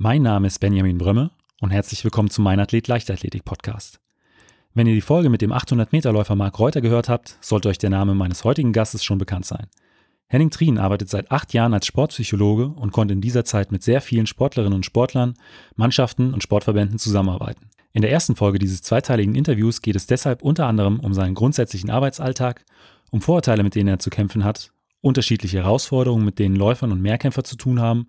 Mein Name ist Benjamin Brömme und herzlich willkommen zum Mein Athlet Leichtathletik Podcast. Wenn ihr die Folge mit dem 800-Meter-Läufer Marc Reuter gehört habt, sollte euch der Name meines heutigen Gastes schon bekannt sein. Henning Trien arbeitet seit acht Jahren als Sportpsychologe und konnte in dieser Zeit mit sehr vielen Sportlerinnen und Sportlern, Mannschaften und Sportverbänden zusammenarbeiten. In der ersten Folge dieses zweiteiligen Interviews geht es deshalb unter anderem um seinen grundsätzlichen Arbeitsalltag, um Vorurteile, mit denen er zu kämpfen hat, unterschiedliche Herausforderungen, mit denen Läufern und Mehrkämpfer zu tun haben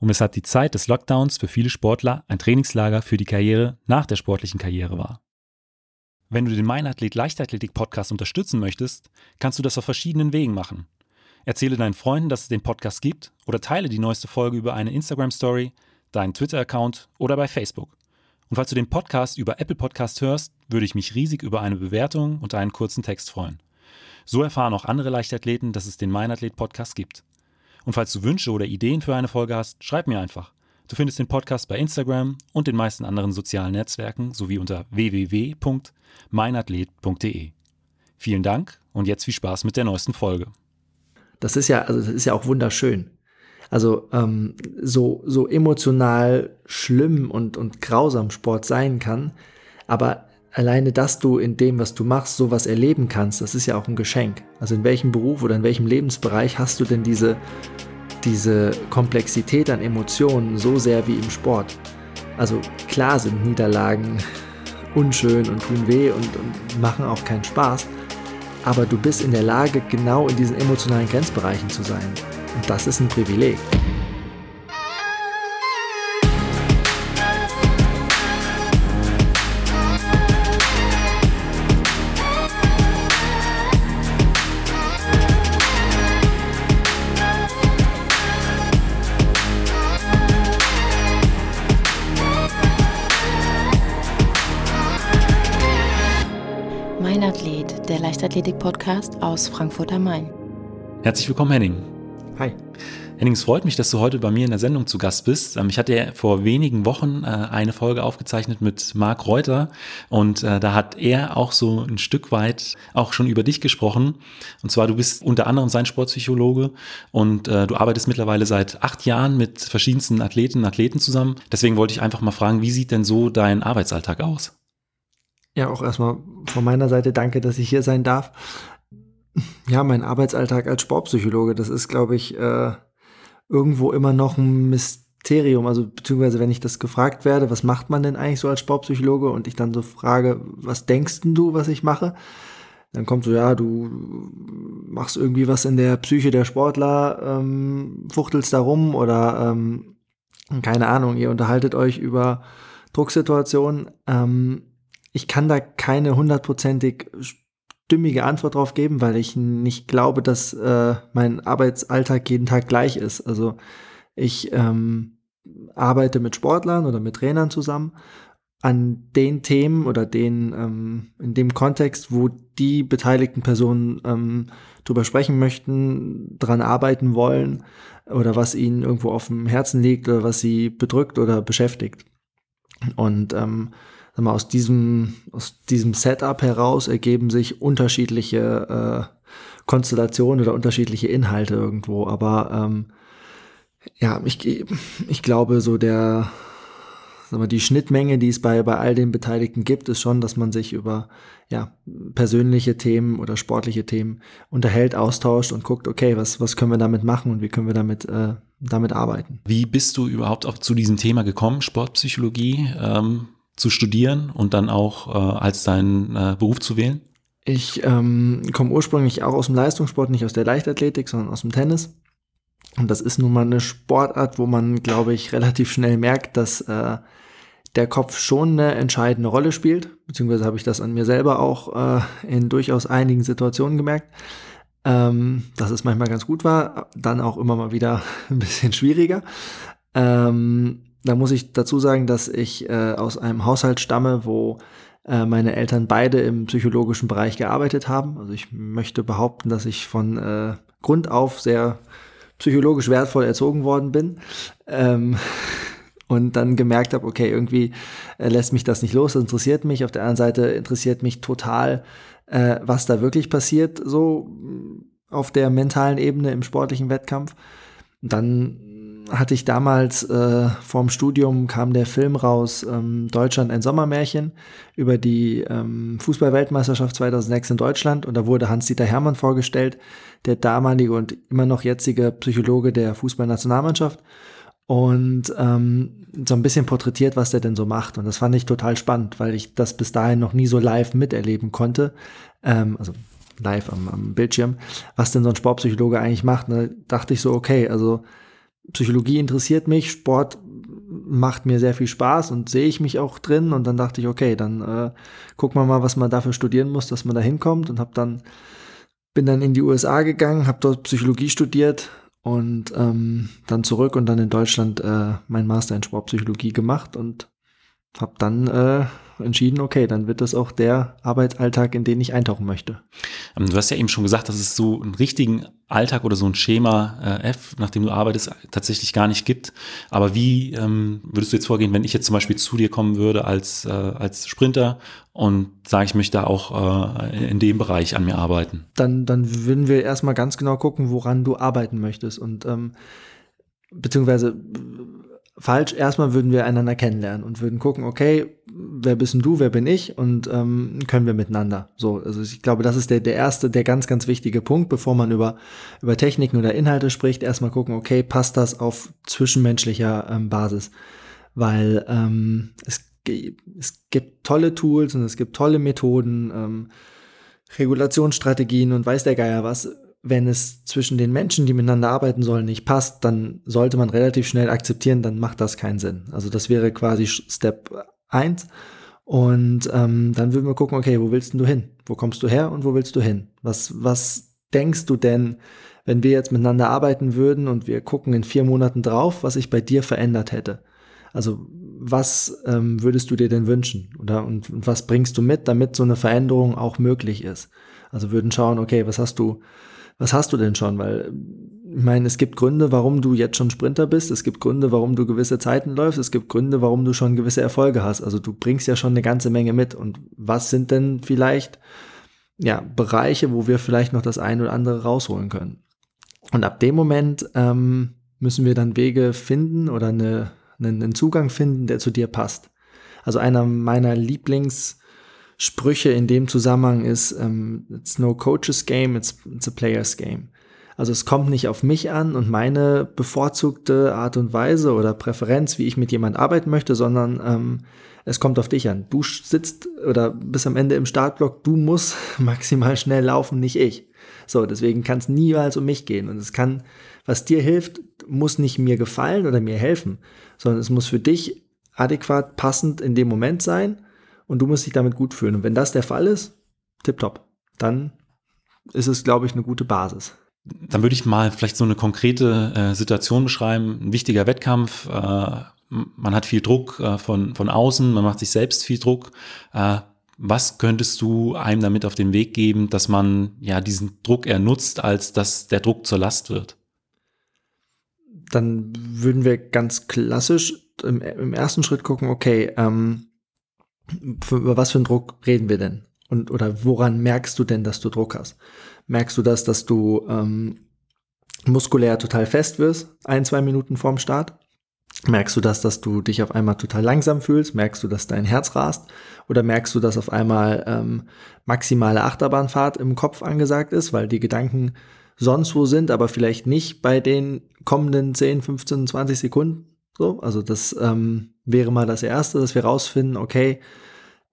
und weshalb die Zeit des Lockdowns für viele Sportler ein Trainingslager für die Karriere nach der sportlichen Karriere war. Wenn du den Mein Athlet Leichtathletik Podcast unterstützen möchtest, kannst du das auf verschiedenen Wegen machen. Erzähle deinen Freunden, dass es den Podcast gibt oder teile die neueste Folge über eine Instagram Story, deinen Twitter-Account oder bei Facebook. Und falls du den Podcast über Apple Podcast hörst, würde ich mich riesig über eine Bewertung und einen kurzen Text freuen. So erfahren auch andere Leichtathleten, dass es den Mein Athlet Podcast gibt. Und falls du Wünsche oder Ideen für eine Folge hast, schreib mir einfach. Du findest den Podcast bei Instagram und den meisten anderen sozialen Netzwerken sowie unter www.meinathlet.de. Vielen Dank und jetzt viel Spaß mit der neuesten Folge. Das ist ja, also das ist ja auch wunderschön. Also ähm, so, so emotional schlimm und, und grausam Sport sein kann, aber alleine, dass du in dem, was du machst, sowas erleben kannst, das ist ja auch ein Geschenk. Also in welchem Beruf oder in welchem Lebensbereich hast du denn diese, diese Komplexität an Emotionen so sehr wie im Sport? Also klar sind Niederlagen unschön und tun weh und, und machen auch keinen Spaß, aber du bist in der Lage, genau in diesen emotionalen Grenzbereichen zu sein. Und das ist ein Privileg. Leichtathletik-Podcast aus Frankfurt am Main. Herzlich willkommen, Henning. Hi. Henning, es freut mich, dass du heute bei mir in der Sendung zu Gast bist. Ähm, ich hatte ja vor wenigen Wochen äh, eine Folge aufgezeichnet mit Marc Reuter und äh, da hat er auch so ein Stück weit auch schon über dich gesprochen. Und zwar, du bist unter anderem sein Sportpsychologe und äh, du arbeitest mittlerweile seit acht Jahren mit verschiedensten Athletinnen und Athleten zusammen. Deswegen wollte ich einfach mal fragen, wie sieht denn so dein Arbeitsalltag aus? Ja, auch erstmal von meiner Seite danke, dass ich hier sein darf. Ja, mein Arbeitsalltag als Sportpsychologe, das ist, glaube ich, äh, irgendwo immer noch ein Mysterium. Also, beziehungsweise, wenn ich das gefragt werde, was macht man denn eigentlich so als Sportpsychologe? Und ich dann so frage, was denkst du, was ich mache? Dann kommt so, ja, du machst irgendwie was in der Psyche der Sportler, ähm, fuchtelst da rum oder ähm, keine Ahnung, ihr unterhaltet euch über Drucksituationen. Ähm, ich kann da keine hundertprozentig stimmige Antwort drauf geben, weil ich nicht glaube, dass äh, mein Arbeitsalltag jeden Tag gleich ist. Also ich ähm, arbeite mit Sportlern oder mit Trainern zusammen an den Themen oder den ähm, in dem Kontext, wo die beteiligten Personen ähm, drüber sprechen möchten, dran arbeiten wollen oder was ihnen irgendwo auf dem Herzen liegt oder was sie bedrückt oder beschäftigt. Und ähm, mal, aus diesem, aus diesem Setup heraus ergeben sich unterschiedliche äh, Konstellationen oder unterschiedliche Inhalte irgendwo. Aber ähm, ja, ich, ich glaube, so der, sag mal, die Schnittmenge, die es bei, bei all den Beteiligten gibt, ist schon, dass man sich über ja, persönliche Themen oder sportliche Themen unterhält, austauscht und guckt, okay, was, was können wir damit machen und wie können wir damit, äh, damit arbeiten. Wie bist du überhaupt auch zu diesem Thema gekommen, Sportpsychologie? Ähm zu studieren und dann auch äh, als deinen äh, Beruf zu wählen? Ich ähm, komme ursprünglich auch aus dem Leistungssport, nicht aus der Leichtathletik, sondern aus dem Tennis. Und das ist nun mal eine Sportart, wo man, glaube ich, relativ schnell merkt, dass äh, der Kopf schon eine entscheidende Rolle spielt. Beziehungsweise habe ich das an mir selber auch äh, in durchaus einigen Situationen gemerkt. Ähm, dass es manchmal ganz gut war, dann auch immer mal wieder ein bisschen schwieriger. Ähm, da muss ich dazu sagen, dass ich äh, aus einem Haushalt stamme, wo äh, meine Eltern beide im psychologischen Bereich gearbeitet haben. Also ich möchte behaupten, dass ich von äh, Grund auf sehr psychologisch wertvoll erzogen worden bin. Ähm, und dann gemerkt habe, okay, irgendwie äh, lässt mich das nicht los, das interessiert mich. Auf der anderen Seite interessiert mich total, äh, was da wirklich passiert, so auf der mentalen Ebene im sportlichen Wettkampf. Dann hatte ich damals äh, vorm Studium kam der Film raus, ähm, Deutschland ein Sommermärchen über die ähm, Fußballweltmeisterschaft 2006 in Deutschland und da wurde Hans-Dieter Hermann vorgestellt, der damalige und immer noch jetzige Psychologe der Fußballnationalmannschaft und ähm, so ein bisschen porträtiert, was der denn so macht. Und das fand ich total spannend, weil ich das bis dahin noch nie so live miterleben konnte. Ähm, also live am, am Bildschirm, was denn so ein Sportpsychologe eigentlich macht. Da dachte ich so, okay, also Psychologie interessiert mich, Sport macht mir sehr viel Spaß und sehe ich mich auch drin. Und dann dachte ich, okay, dann äh, gucken wir mal, was man dafür studieren muss, dass man da hinkommt. Und habe dann bin dann in die USA gegangen, habe dort Psychologie studiert und ähm, dann zurück und dann in Deutschland äh, mein Master in Sportpsychologie gemacht und habe dann äh, entschieden, okay, dann wird das auch der Arbeitsalltag, in den ich eintauchen möchte. Ähm, du hast ja eben schon gesagt, dass es so einen richtigen Alltag oder so ein Schema äh, F, nach dem du arbeitest, tatsächlich gar nicht gibt. Aber wie ähm, würdest du jetzt vorgehen, wenn ich jetzt zum Beispiel zu dir kommen würde als, äh, als Sprinter und sage, ich möchte auch äh, in dem Bereich an mir arbeiten? Dann, dann würden wir erstmal ganz genau gucken, woran du arbeiten möchtest und ähm, beziehungsweise falsch. Erstmal würden wir einander kennenlernen und würden gucken, okay, wer bist denn du, wer bin ich und ähm, können wir miteinander. So, also ich glaube, das ist der, der erste, der ganz, ganz wichtige Punkt, bevor man über, über Techniken oder Inhalte spricht. Erstmal gucken, okay, passt das auf zwischenmenschlicher ähm, Basis? Weil ähm, es, es gibt tolle Tools und es gibt tolle Methoden, ähm, Regulationsstrategien und weiß der Geier was wenn es zwischen den Menschen, die miteinander arbeiten sollen, nicht passt, dann sollte man relativ schnell akzeptieren, dann macht das keinen Sinn. Also das wäre quasi Step 1. Und ähm, dann würden wir gucken, okay, wo willst du hin? Wo kommst du her und wo willst du hin? Was, was denkst du denn, wenn wir jetzt miteinander arbeiten würden und wir gucken in vier Monaten drauf, was sich bei dir verändert hätte? Also was ähm, würdest du dir denn wünschen? Oder und, und was bringst du mit, damit so eine Veränderung auch möglich ist? Also würden schauen, okay, was hast du was hast du denn schon? Weil ich meine, es gibt Gründe, warum du jetzt schon Sprinter bist. Es gibt Gründe, warum du gewisse Zeiten läufst. Es gibt Gründe, warum du schon gewisse Erfolge hast. Also du bringst ja schon eine ganze Menge mit. Und was sind denn vielleicht ja Bereiche, wo wir vielleicht noch das eine oder andere rausholen können? Und ab dem Moment ähm, müssen wir dann Wege finden oder eine, einen Zugang finden, der zu dir passt. Also einer meiner Lieblings Sprüche in dem Zusammenhang ist, ähm, it's no coach's game, it's, it's a player's game. Also es kommt nicht auf mich an und meine bevorzugte Art und Weise oder Präferenz, wie ich mit jemand arbeiten möchte, sondern ähm, es kommt auf dich an. Du sitzt oder bis am Ende im Startblock, du musst maximal schnell laufen, nicht ich. So, deswegen kann es niemals um mich gehen. Und es kann, was dir hilft, muss nicht mir gefallen oder mir helfen, sondern es muss für dich adäquat passend in dem Moment sein und du musst dich damit gut fühlen. Und wenn das der Fall ist, tipptopp, dann ist es, glaube ich, eine gute Basis. Dann würde ich mal vielleicht so eine konkrete äh, Situation beschreiben. Ein wichtiger Wettkampf. Äh, man hat viel Druck äh, von, von außen, man macht sich selbst viel Druck. Äh, was könntest du einem damit auf den Weg geben, dass man ja diesen Druck eher nutzt, als dass der Druck zur Last wird? Dann würden wir ganz klassisch im, im ersten Schritt gucken, okay, ähm, über was für einen Druck reden wir denn? Und oder woran merkst du denn, dass du Druck hast? Merkst du das, dass du ähm, muskulär total fest wirst, ein, zwei Minuten vorm Start? Merkst du das, dass du dich auf einmal total langsam fühlst? Merkst du, dass dein Herz rast? Oder merkst du, dass auf einmal ähm, maximale Achterbahnfahrt im Kopf angesagt ist, weil die Gedanken sonst wo sind, aber vielleicht nicht bei den kommenden 10, 15, 20 Sekunden? So, also das ähm, wäre mal das Erste, dass wir rausfinden, okay,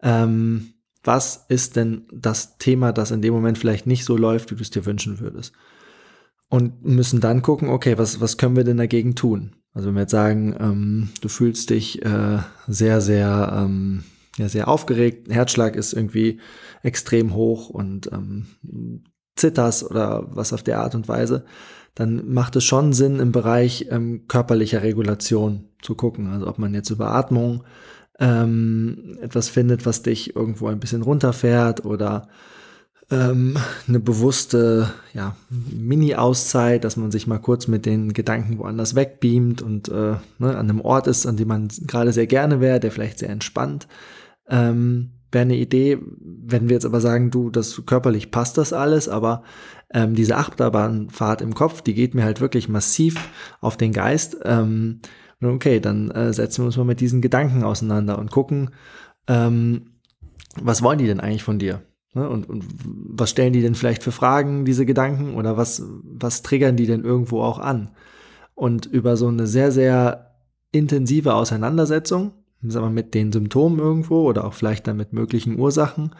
ähm, was ist denn das Thema, das in dem Moment vielleicht nicht so läuft, wie du es dir wünschen würdest? Und müssen dann gucken, okay, was, was können wir denn dagegen tun? Also wenn wir jetzt sagen, ähm, du fühlst dich äh, sehr, sehr, ähm, ja, sehr aufgeregt, Herzschlag ist irgendwie extrem hoch und ähm, zitterst oder was auf der Art und Weise, dann macht es schon Sinn, im Bereich ähm, körperlicher Regulation zu gucken. Also ob man jetzt über Atmung ähm, etwas findet, was dich irgendwo ein bisschen runterfährt oder ähm, eine bewusste ja, Mini-Auszeit, dass man sich mal kurz mit den Gedanken woanders wegbeamt und äh, ne, an einem Ort ist, an dem man gerade sehr gerne wäre, der vielleicht sehr entspannt. Ähm, wäre eine Idee, wenn wir jetzt aber sagen, du, das körperlich passt das alles, aber ähm, diese Achterbahnfahrt im Kopf, die geht mir halt wirklich massiv auf den Geist. Ähm, okay, dann äh, setzen wir uns mal mit diesen Gedanken auseinander und gucken, ähm, was wollen die denn eigentlich von dir? Ne? Und, und was stellen die denn vielleicht für Fragen, diese Gedanken? Oder was, was triggern die denn irgendwo auch an? Und über so eine sehr, sehr intensive Auseinandersetzung, sagen wir, mit den Symptomen irgendwo oder auch vielleicht dann mit möglichen Ursachen,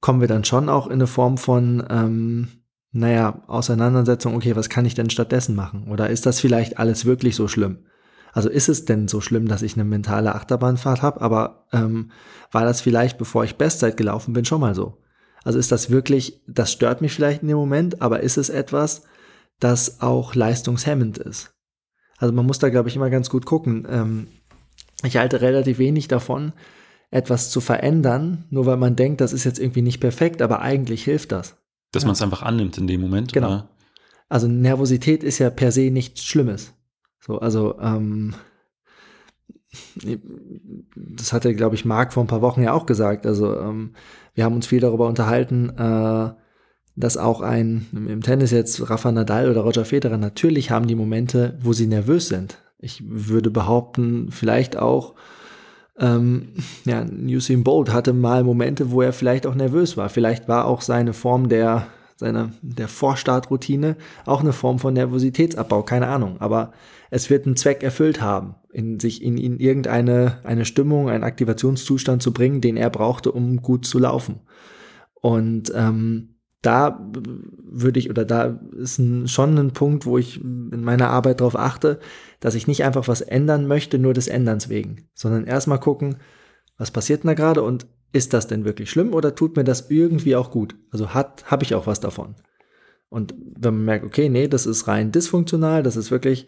kommen wir dann schon auch in eine Form von, ähm, naja, Auseinandersetzung, okay, was kann ich denn stattdessen machen? Oder ist das vielleicht alles wirklich so schlimm? Also ist es denn so schlimm, dass ich eine mentale Achterbahnfahrt habe, aber ähm, war das vielleicht, bevor ich Bestzeit gelaufen bin, schon mal so? Also ist das wirklich, das stört mich vielleicht in dem Moment, aber ist es etwas, das auch leistungshemmend ist? Also man muss da, glaube ich, immer ganz gut gucken. Ähm, ich halte relativ wenig davon, etwas zu verändern, nur weil man denkt, das ist jetzt irgendwie nicht perfekt, aber eigentlich hilft das. Dass ja. man es einfach annimmt in dem Moment. Genau. Oder? Also Nervosität ist ja per se nichts Schlimmes. So, also ähm, das hatte, glaube ich, Marc vor ein paar Wochen ja auch gesagt. Also ähm, wir haben uns viel darüber unterhalten, äh, dass auch ein im Tennis jetzt Rafa Nadal oder Roger Federer natürlich haben die Momente, wo sie nervös sind. Ich würde behaupten, vielleicht auch ähm, ja, Usain Bolt hatte mal Momente, wo er vielleicht auch nervös war. Vielleicht war auch seine Form der seiner der Vorstartroutine auch eine Form von Nervositätsabbau, keine Ahnung. Aber es wird einen Zweck erfüllt haben, in sich in ihn irgendeine eine Stimmung, einen Aktivationszustand zu bringen, den er brauchte, um gut zu laufen. Und ähm, da würde ich, oder da ist ein, schon ein Punkt, wo ich in meiner Arbeit darauf achte, dass ich nicht einfach was ändern möchte, nur des Änderns wegen, sondern erstmal gucken, was passiert denn da gerade und ist das denn wirklich schlimm oder tut mir das irgendwie auch gut? Also hat, habe ich auch was davon. Und wenn man merkt, okay, nee, das ist rein dysfunktional, das ist wirklich,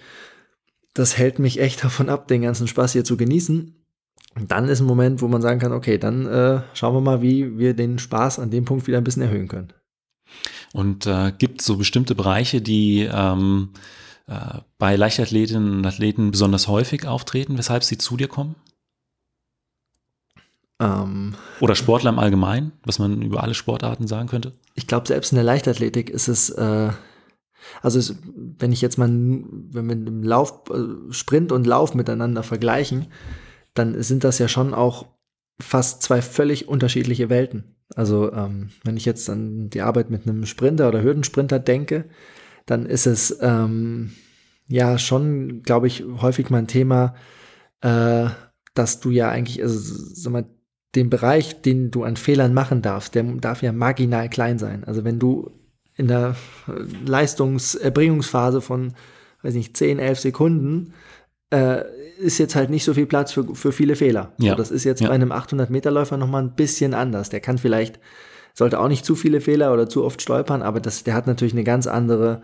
das hält mich echt davon ab, den ganzen Spaß hier zu genießen. Und dann ist ein Moment, wo man sagen kann, okay, dann äh, schauen wir mal, wie wir den Spaß an dem Punkt wieder ein bisschen erhöhen können. Und äh, gibt es so bestimmte Bereiche, die ähm, äh, bei Leichtathletinnen und Athleten besonders häufig auftreten, weshalb sie zu dir kommen? Ähm, Oder Sportler im Allgemeinen, was man über alle Sportarten sagen könnte? Ich glaube, selbst in der Leichtathletik ist es, äh, also wenn ich jetzt mal, wenn wir im Lauf, äh, Sprint und Lauf miteinander vergleichen, dann sind das ja schon auch fast zwei völlig unterschiedliche Welten. Also ähm, wenn ich jetzt an die Arbeit mit einem Sprinter oder Hürdensprinter denke, dann ist es ähm, ja schon, glaube ich, häufig mein Thema, äh, dass du ja eigentlich, also sag mal, den Bereich, den du an Fehlern machen darfst, der darf ja marginal klein sein. Also wenn du in der Leistungserbringungsphase von, weiß nicht, 10, 11 Sekunden, äh, ist jetzt halt nicht so viel Platz für, für viele Fehler. Ja. So, das ist jetzt ja. bei einem 800-Meter-Läufer nochmal ein bisschen anders. Der kann vielleicht, sollte auch nicht zu viele Fehler oder zu oft stolpern, aber das, der hat natürlich eine ganz andere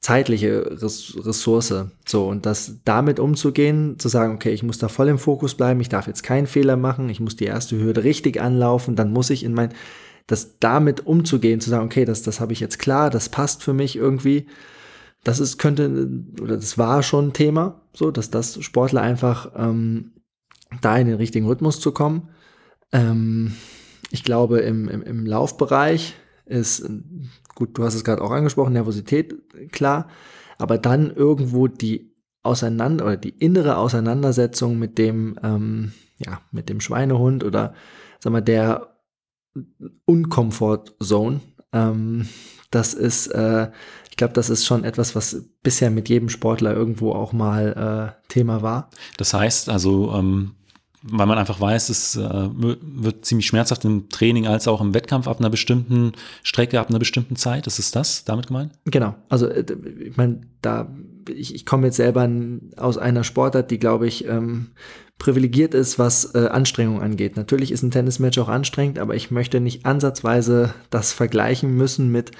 zeitliche Ressource. So, und das damit umzugehen, zu sagen, okay, ich muss da voll im Fokus bleiben, ich darf jetzt keinen Fehler machen, ich muss die erste Hürde richtig anlaufen, dann muss ich in mein, das damit umzugehen, zu sagen, okay, das, das habe ich jetzt klar, das passt für mich irgendwie. Das ist, könnte, oder das war schon ein Thema, so, dass das Sportler einfach ähm, da in den richtigen Rhythmus zu kommen. Ähm, ich glaube, im, im, im Laufbereich ist gut, du hast es gerade auch angesprochen, Nervosität, klar, aber dann irgendwo die Auseinander oder die innere Auseinandersetzung mit dem, ähm, ja, mit dem Schweinehund oder sag mal, der Uncomfort Zone. Ähm, das ist, äh, ich glaube, das ist schon etwas, was bisher mit jedem Sportler irgendwo auch mal äh, Thema war. Das heißt also, ähm, weil man einfach weiß, es äh, wird ziemlich schmerzhaft im Training als auch im Wettkampf ab einer bestimmten Strecke, ab einer bestimmten Zeit. Ist es das damit gemeint? Genau. Also äh, ich meine, da ich, ich komme jetzt selber aus einer Sportart, die glaube ich ähm, privilegiert ist, was äh, Anstrengung angeht. Natürlich ist ein Tennismatch auch anstrengend, aber ich möchte nicht ansatzweise das vergleichen müssen mit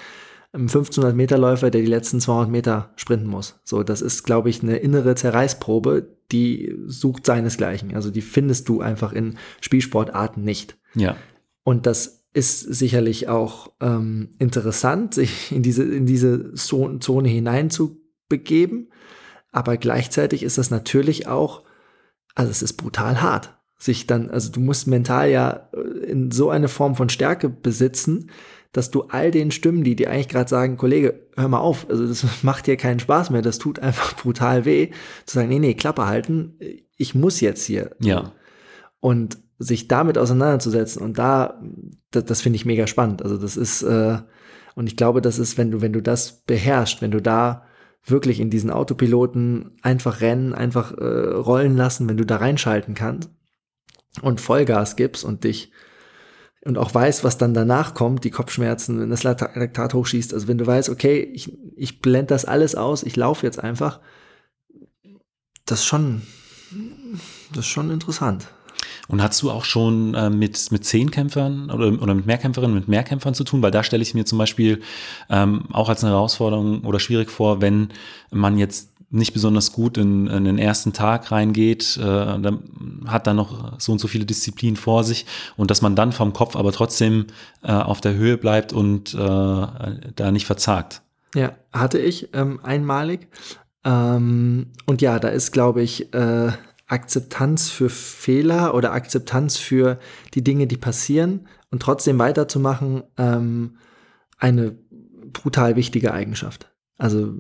einem 1500 Meter Läufer, der die letzten 200 Meter sprinten muss. So, das ist, glaube ich, eine innere Zerreißprobe, die sucht seinesgleichen. Also die findest du einfach in Spielsportarten nicht. Ja. Und das ist sicherlich auch ähm, interessant, sich in diese, in diese Zone hinein zu begeben. Aber gleichzeitig ist das natürlich auch, also es ist brutal hart. sich dann, also du musst mental ja äh, in so eine Form von Stärke besitzen, dass du all den Stimmen, die dir eigentlich gerade sagen, Kollege, hör mal auf, also das macht dir keinen Spaß mehr, das tut einfach brutal weh, zu sagen, nee, nee, Klappe halten, ich muss jetzt hier. Ja. Und sich damit auseinanderzusetzen und da, das, das finde ich mega spannend. Also das ist, äh, und ich glaube, das ist, wenn du, wenn du das beherrschst, wenn du da wirklich in diesen Autopiloten einfach rennen, einfach äh, rollen lassen, wenn du da reinschalten kannst und Vollgas gibst und dich und auch weißt, was dann danach kommt, die Kopfschmerzen, wenn das Laktat hochschießt, also wenn du weißt, okay, ich, ich blende das alles aus, ich laufe jetzt einfach, das ist schon, das ist schon interessant. Und hast du auch schon äh, mit, mit Zehnkämpfern oder, oder mit Mehrkämpferinnen, mit Mehrkämpfern zu tun? Weil da stelle ich mir zum Beispiel ähm, auch als eine Herausforderung oder schwierig vor, wenn man jetzt nicht besonders gut in, in den ersten Tag reingeht, äh, dann hat dann noch so und so viele Disziplinen vor sich und dass man dann vom Kopf aber trotzdem äh, auf der Höhe bleibt und äh, da nicht verzagt. Ja, hatte ich ähm, einmalig. Ähm, und ja, da ist, glaube ich, äh, Akzeptanz für Fehler oder Akzeptanz für die Dinge, die passieren und trotzdem weiterzumachen, ähm, eine brutal wichtige Eigenschaft. Also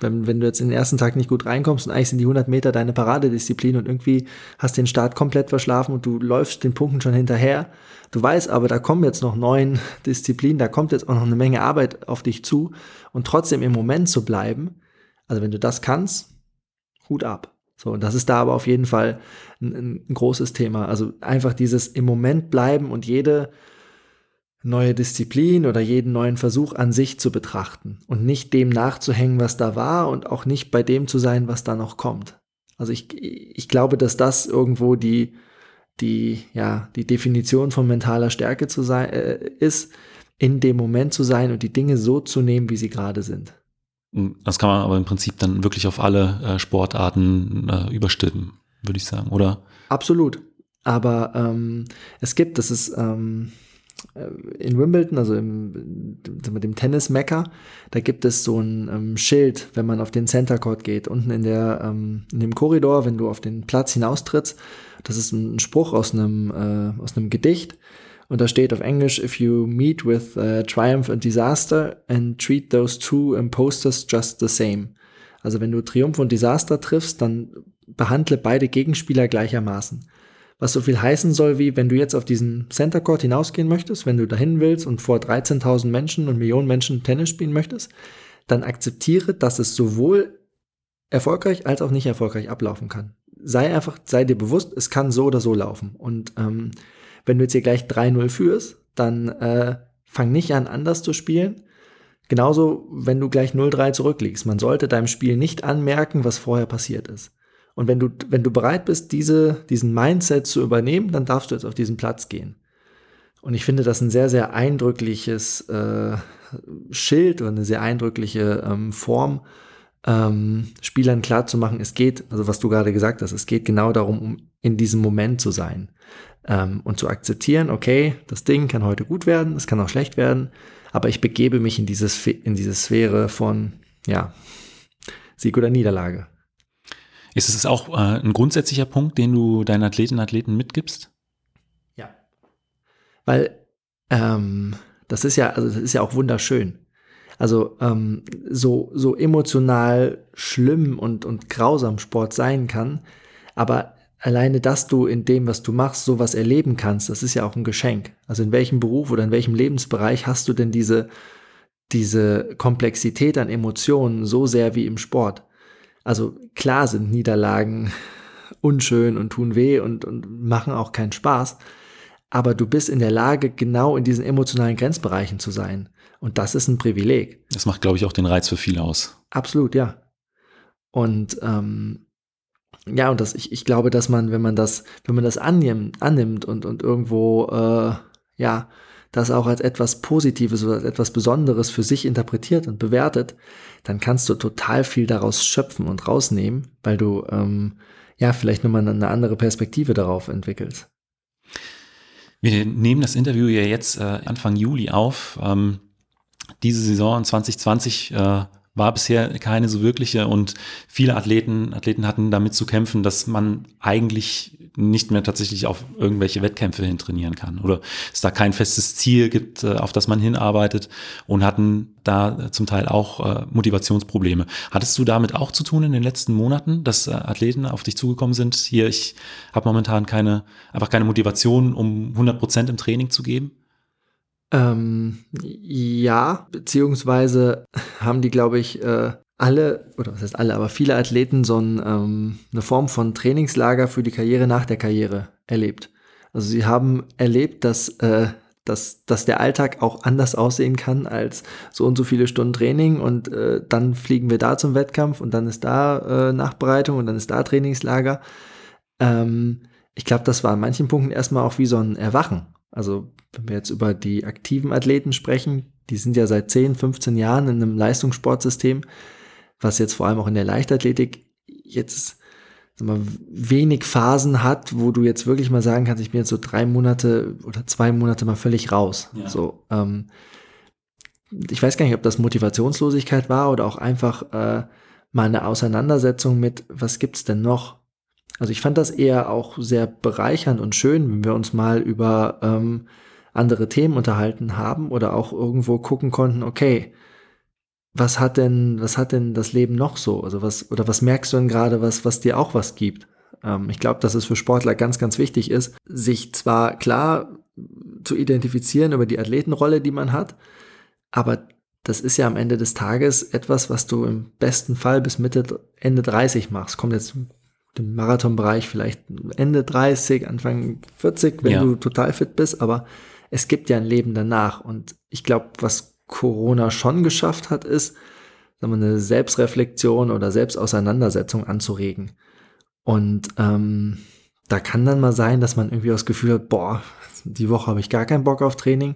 wenn, wenn du jetzt in den ersten Tag nicht gut reinkommst und eigentlich sind die 100 Meter deine Paradedisziplin und irgendwie hast den Start komplett verschlafen und du läufst den Punkten schon hinterher, du weißt aber, da kommen jetzt noch neun Disziplinen, da kommt jetzt auch noch eine Menge Arbeit auf dich zu und trotzdem im Moment zu bleiben, also wenn du das kannst, Hut ab. So, und das ist da aber auf jeden Fall ein, ein großes Thema. Also einfach dieses im Moment bleiben und jede neue Disziplin oder jeden neuen Versuch an sich zu betrachten und nicht dem nachzuhängen, was da war und auch nicht bei dem zu sein, was da noch kommt. Also ich, ich glaube, dass das irgendwo die, die, ja, die Definition von mentaler Stärke zu sein, äh, ist, in dem Moment zu sein und die Dinge so zu nehmen, wie sie gerade sind. Das kann man aber im Prinzip dann wirklich auf alle äh, Sportarten äh, überstimmen, würde ich sagen, oder? Absolut. Aber ähm, es gibt, das ist ähm, äh, in Wimbledon, also mit dem Tennis-Mecker, da gibt es so ein ähm, Schild, wenn man auf den Center Court geht, unten in, der, ähm, in dem Korridor, wenn du auf den Platz hinaustrittst. Das ist ein Spruch aus einem, äh, aus einem Gedicht. Und da steht auf Englisch, if you meet with uh, triumph and disaster and treat those two imposters just the same. Also wenn du Triumph und Desaster triffst, dann behandle beide Gegenspieler gleichermaßen. Was so viel heißen soll, wie wenn du jetzt auf diesen Center Court hinausgehen möchtest, wenn du dahin willst und vor 13.000 Menschen und Millionen Menschen Tennis spielen möchtest, dann akzeptiere, dass es sowohl erfolgreich als auch nicht erfolgreich ablaufen kann. Sei einfach, sei dir bewusst, es kann so oder so laufen. Und ähm, wenn du jetzt hier gleich 3-0 führst, dann äh, fang nicht an, anders zu spielen. Genauso, wenn du gleich 0-3 zurückliegst. Man sollte deinem Spiel nicht anmerken, was vorher passiert ist. Und wenn du, wenn du bereit bist, diese, diesen Mindset zu übernehmen, dann darfst du jetzt auf diesen Platz gehen. Und ich finde das ein sehr, sehr eindrückliches äh, Schild oder eine sehr eindrückliche ähm, Form, ähm, Spielern klarzumachen, es geht, also was du gerade gesagt hast, es geht genau darum, um in diesem Moment zu sein ähm, und zu akzeptieren, okay, das Ding kann heute gut werden, es kann auch schlecht werden, aber ich begebe mich in, dieses, in diese Sphäre von, ja, Sieg oder Niederlage. Ist es auch äh, ein grundsätzlicher Punkt, den du deinen Athletinnen und Athleten mitgibst? Ja. Weil ähm, das ist ja, also das ist ja auch wunderschön. Also ähm, so, so emotional schlimm und, und grausam Sport sein kann, aber alleine, dass du in dem, was du machst, sowas erleben kannst, das ist ja auch ein Geschenk. Also in welchem Beruf oder in welchem Lebensbereich hast du denn diese, diese Komplexität an Emotionen so sehr wie im Sport? Also klar sind Niederlagen unschön und tun weh und, und machen auch keinen Spaß, aber du bist in der Lage, genau in diesen emotionalen Grenzbereichen zu sein. Und das ist ein Privileg. Das macht, glaube ich, auch den Reiz für viele aus. Absolut, ja. Und ähm, ja, und das, ich, ich glaube, dass man, wenn man das, wenn man das annimmt, annimmt und, und irgendwo, äh, ja, das auch als etwas Positives oder als etwas Besonderes für sich interpretiert und bewertet, dann kannst du total viel daraus schöpfen und rausnehmen, weil du, ähm, ja, vielleicht nochmal eine andere Perspektive darauf entwickelst. Wir nehmen das Interview ja jetzt äh, Anfang Juli auf. Ähm, diese Saison 2020 äh, war bisher keine so wirkliche und viele Athleten, Athleten hatten damit zu kämpfen, dass man eigentlich nicht mehr tatsächlich auf irgendwelche Wettkämpfe hin trainieren kann oder es da kein festes Ziel gibt, äh, auf das man hinarbeitet und hatten da zum Teil auch äh, Motivationsprobleme. Hattest du damit auch zu tun in den letzten Monaten, dass äh, Athleten auf dich zugekommen sind? Hier, ich habe momentan keine, einfach keine Motivation, um 100 Prozent im Training zu geben? Ähm, ja, beziehungsweise haben die, glaube ich, äh, alle, oder was heißt alle, aber viele Athleten so ein, ähm, eine Form von Trainingslager für die Karriere nach der Karriere erlebt. Also sie haben erlebt, dass, äh, dass, dass der Alltag auch anders aussehen kann als so und so viele Stunden Training und äh, dann fliegen wir da zum Wettkampf und dann ist da äh, Nachbereitung und dann ist da Trainingslager. Ähm, ich glaube, das war an manchen Punkten erstmal auch wie so ein Erwachen. Also wenn wir jetzt über die aktiven Athleten sprechen, die sind ja seit 10, 15 Jahren in einem Leistungssportsystem, was jetzt vor allem auch in der Leichtathletik jetzt mal, wenig Phasen hat, wo du jetzt wirklich mal sagen kannst, ich bin jetzt so drei Monate oder zwei Monate mal völlig raus. Ja. So, ähm, ich weiß gar nicht, ob das Motivationslosigkeit war oder auch einfach äh, mal eine Auseinandersetzung mit, was gibt's denn noch? Also ich fand das eher auch sehr bereichernd und schön, wenn wir uns mal über ähm, andere Themen unterhalten haben oder auch irgendwo gucken konnten, okay, was hat denn, was hat denn das Leben noch so? Also was, oder was merkst du denn gerade, was, was dir auch was gibt? Ähm, ich glaube, dass es für Sportler ganz, ganz wichtig ist, sich zwar klar zu identifizieren über die Athletenrolle, die man hat, aber das ist ja am Ende des Tages etwas, was du im besten Fall bis Mitte, Ende 30 machst. Kommt jetzt im Marathonbereich vielleicht Ende 30, Anfang 40, wenn ja. du total fit bist, aber es gibt ja ein Leben danach. Und ich glaube, was Corona schon geschafft hat, ist, sagen wir, eine Selbstreflexion oder Selbstauseinandersetzung anzuregen. Und ähm, da kann dann mal sein, dass man irgendwie das Gefühl hat, boah, die Woche habe ich gar keinen Bock auf Training.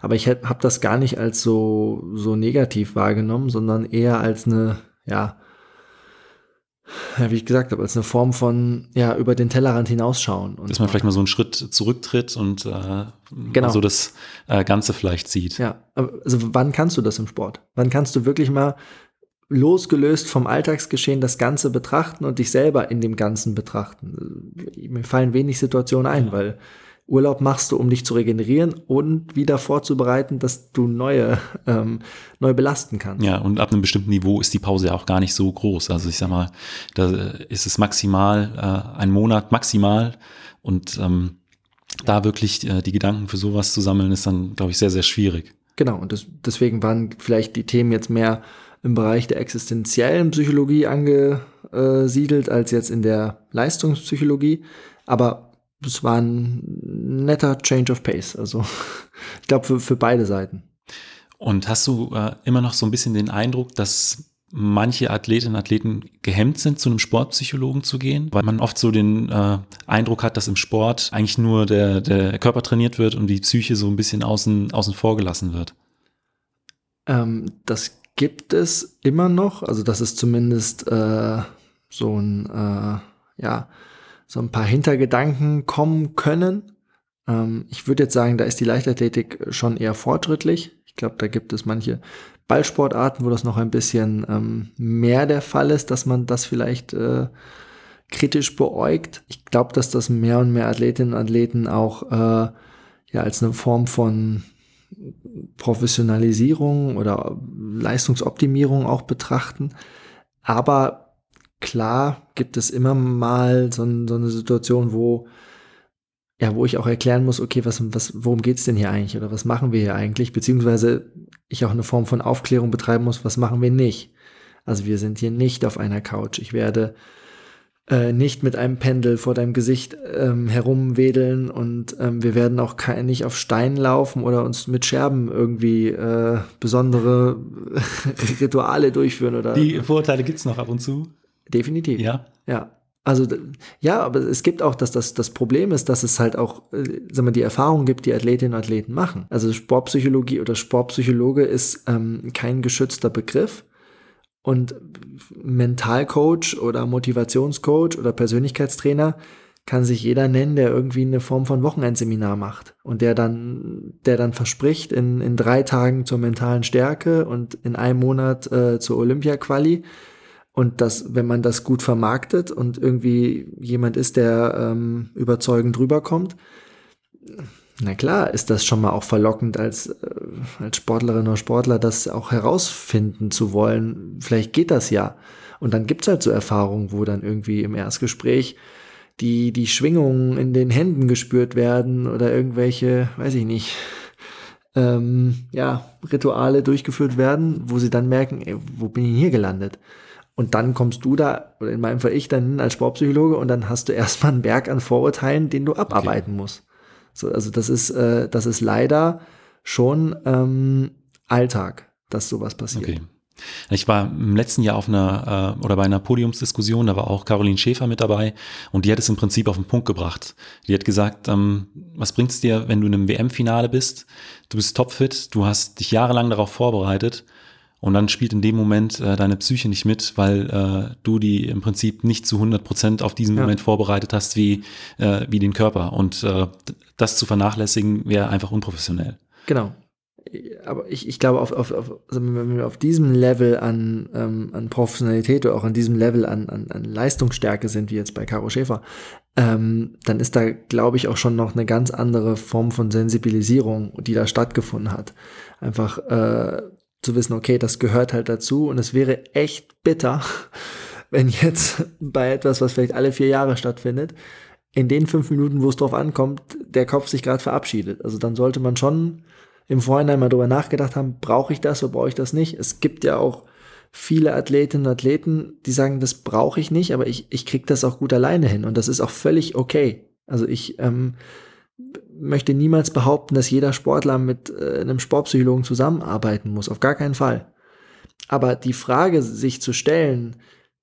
Aber ich habe das gar nicht als so, so negativ wahrgenommen, sondern eher als eine, ja, ja, wie ich gesagt habe, als eine Form von ja über den Tellerrand hinausschauen. Und Dass man vielleicht mal so einen Schritt zurücktritt und äh, genau. so das äh, Ganze vielleicht sieht. Ja, also wann kannst du das im Sport? Wann kannst du wirklich mal losgelöst vom Alltagsgeschehen das Ganze betrachten und dich selber in dem Ganzen betrachten? Mir fallen wenig Situationen ein, ja. weil Urlaub machst du, um dich zu regenerieren und wieder vorzubereiten, dass du neue ähm, neu belasten kannst. Ja, und ab einem bestimmten Niveau ist die Pause ja auch gar nicht so groß. Also ich sag mal, da ist es maximal äh, ein Monat maximal und ähm, da wirklich äh, die Gedanken für sowas zu sammeln, ist dann, glaube ich, sehr, sehr schwierig. Genau, und das, deswegen waren vielleicht die Themen jetzt mehr im Bereich der existenziellen Psychologie angesiedelt als jetzt in der Leistungspsychologie. Aber es war ein netter Change of Pace. Also ich glaube für, für beide Seiten. Und hast du äh, immer noch so ein bisschen den Eindruck, dass manche Athletinnen und Athleten gehemmt sind, zu einem Sportpsychologen zu gehen, weil man oft so den äh, Eindruck hat, dass im Sport eigentlich nur der, der Körper trainiert wird und die Psyche so ein bisschen außen, außen vor gelassen wird? Ähm, das gibt es immer noch. Also das ist zumindest äh, so ein, äh, ja, so ein paar Hintergedanken kommen können. Ähm, ich würde jetzt sagen, da ist die Leichtathletik schon eher fortschrittlich. Ich glaube, da gibt es manche Ballsportarten, wo das noch ein bisschen ähm, mehr der Fall ist, dass man das vielleicht äh, kritisch beäugt. Ich glaube, dass das mehr und mehr Athletinnen und Athleten auch äh, ja als eine Form von Professionalisierung oder Leistungsoptimierung auch betrachten. Aber klar gibt es immer mal so, so, eine Situation, wo ja, wo ich auch erklären muss, okay, was, was, worum geht's denn hier eigentlich oder was machen wir hier eigentlich, beziehungsweise ich auch eine Form von Aufklärung betreiben muss, was machen wir nicht. Also wir sind hier nicht auf einer Couch. Ich werde äh, nicht mit einem Pendel vor deinem Gesicht ähm, herumwedeln und ähm, wir werden auch kein, nicht auf Steinen laufen oder uns mit Scherben irgendwie äh, besondere Rituale durchführen oder. Die Vorurteile gibt's noch ab und zu. Definitiv. Ja. Ja. Also ja, aber es gibt auch, dass das das Problem ist, dass es halt auch, äh, sagen wir, die Erfahrungen gibt, die Athletinnen und Athleten machen. Also Sportpsychologie oder Sportpsychologe ist ähm, kein geschützter Begriff und Mentalcoach oder Motivationscoach oder Persönlichkeitstrainer kann sich jeder nennen, der irgendwie eine Form von Wochenendseminar macht und der dann, der dann verspricht in, in drei Tagen zur mentalen Stärke und in einem Monat äh, zur Olympia-Quali Und das, wenn man das gut vermarktet und irgendwie jemand ist, der ähm, überzeugend rüberkommt, na klar, ist das schon mal auch verlockend, als, äh, als Sportlerin oder Sportler das auch herausfinden zu wollen. Vielleicht geht das ja. Und dann gibt's halt so Erfahrungen, wo dann irgendwie im Erstgespräch die, die Schwingungen in den Händen gespürt werden oder irgendwelche, weiß ich nicht, ähm, ja, Rituale durchgeführt werden, wo sie dann merken, ey, wo bin ich hier gelandet? Und dann kommst du da, oder in meinem Fall ich dann als Sportpsychologe und dann hast du erstmal einen Berg an Vorurteilen, den du abarbeiten okay. musst. So, also das ist, äh, das ist leider schon ähm, Alltag, dass sowas passiert. Okay. Ich war im letzten Jahr auf einer äh, oder bei einer Podiumsdiskussion, da war auch Caroline Schäfer mit dabei und die hat es im Prinzip auf den Punkt gebracht. Die hat gesagt, ähm, was bringt es dir, wenn du in einem WM-Finale bist, du bist topfit, du hast dich jahrelang darauf vorbereitet und dann spielt in dem Moment äh, deine Psyche nicht mit, weil äh, du die im Prinzip nicht zu 100 Prozent auf diesen ja. Moment vorbereitet hast wie, äh, wie den Körper. Und äh, das zu vernachlässigen wäre einfach unprofessionell. Genau. Aber ich, ich glaube, auf, auf, auf, wenn wir auf diesem Level an, ähm, an Professionalität oder auch an diesem Level an, an, an Leistungsstärke sind, wie jetzt bei Caro Schäfer, ähm, dann ist da, glaube ich, auch schon noch eine ganz andere Form von Sensibilisierung, die da stattgefunden hat. Einfach äh, zu wissen, okay, das gehört halt dazu und es wäre echt bitter, wenn jetzt bei etwas, was vielleicht alle vier Jahre stattfindet, in den fünf Minuten, wo es drauf ankommt, der Kopf sich gerade verabschiedet. Also dann sollte man schon im Vorhinein mal drüber nachgedacht haben, brauche ich das oder brauche ich das nicht? Es gibt ja auch viele Athletinnen und Athleten, die sagen, das brauche ich nicht, aber ich, ich kriege das auch gut alleine hin und das ist auch völlig okay. Also ich ähm, möchte niemals behaupten, dass jeder Sportler mit äh, einem Sportpsychologen zusammenarbeiten muss. Auf gar keinen Fall. Aber die Frage, sich zu stellen,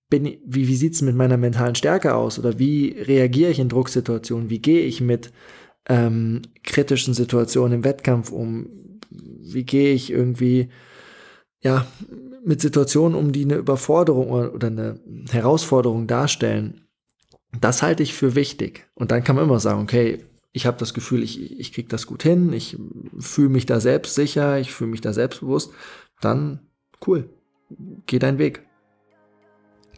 bin, wie, wie sieht es mit meiner mentalen Stärke aus? Oder wie reagiere ich in Drucksituationen? Wie gehe ich mit ähm, kritischen Situationen im Wettkampf um? Wie gehe ich irgendwie ja, mit Situationen um, die eine Überforderung oder eine Herausforderung darstellen? Das halte ich für wichtig. Und dann kann man immer sagen, okay, ich habe das Gefühl, ich, ich kriege das gut hin, ich fühle mich da selbst sicher, ich fühle mich da selbstbewusst, dann cool, geh deinen Weg.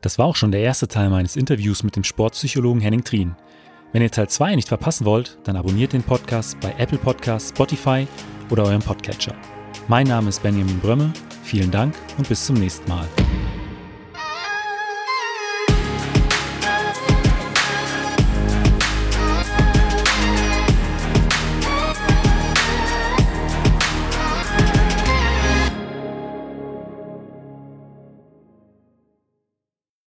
Das war auch schon der erste Teil meines Interviews mit dem Sportpsychologen Henning Trien. Wenn ihr Teil 2 nicht verpassen wollt, dann abonniert den Podcast bei Apple Podcasts, Spotify oder eurem Podcatcher. Mein Name ist Benjamin Brömme, vielen Dank und bis zum nächsten Mal.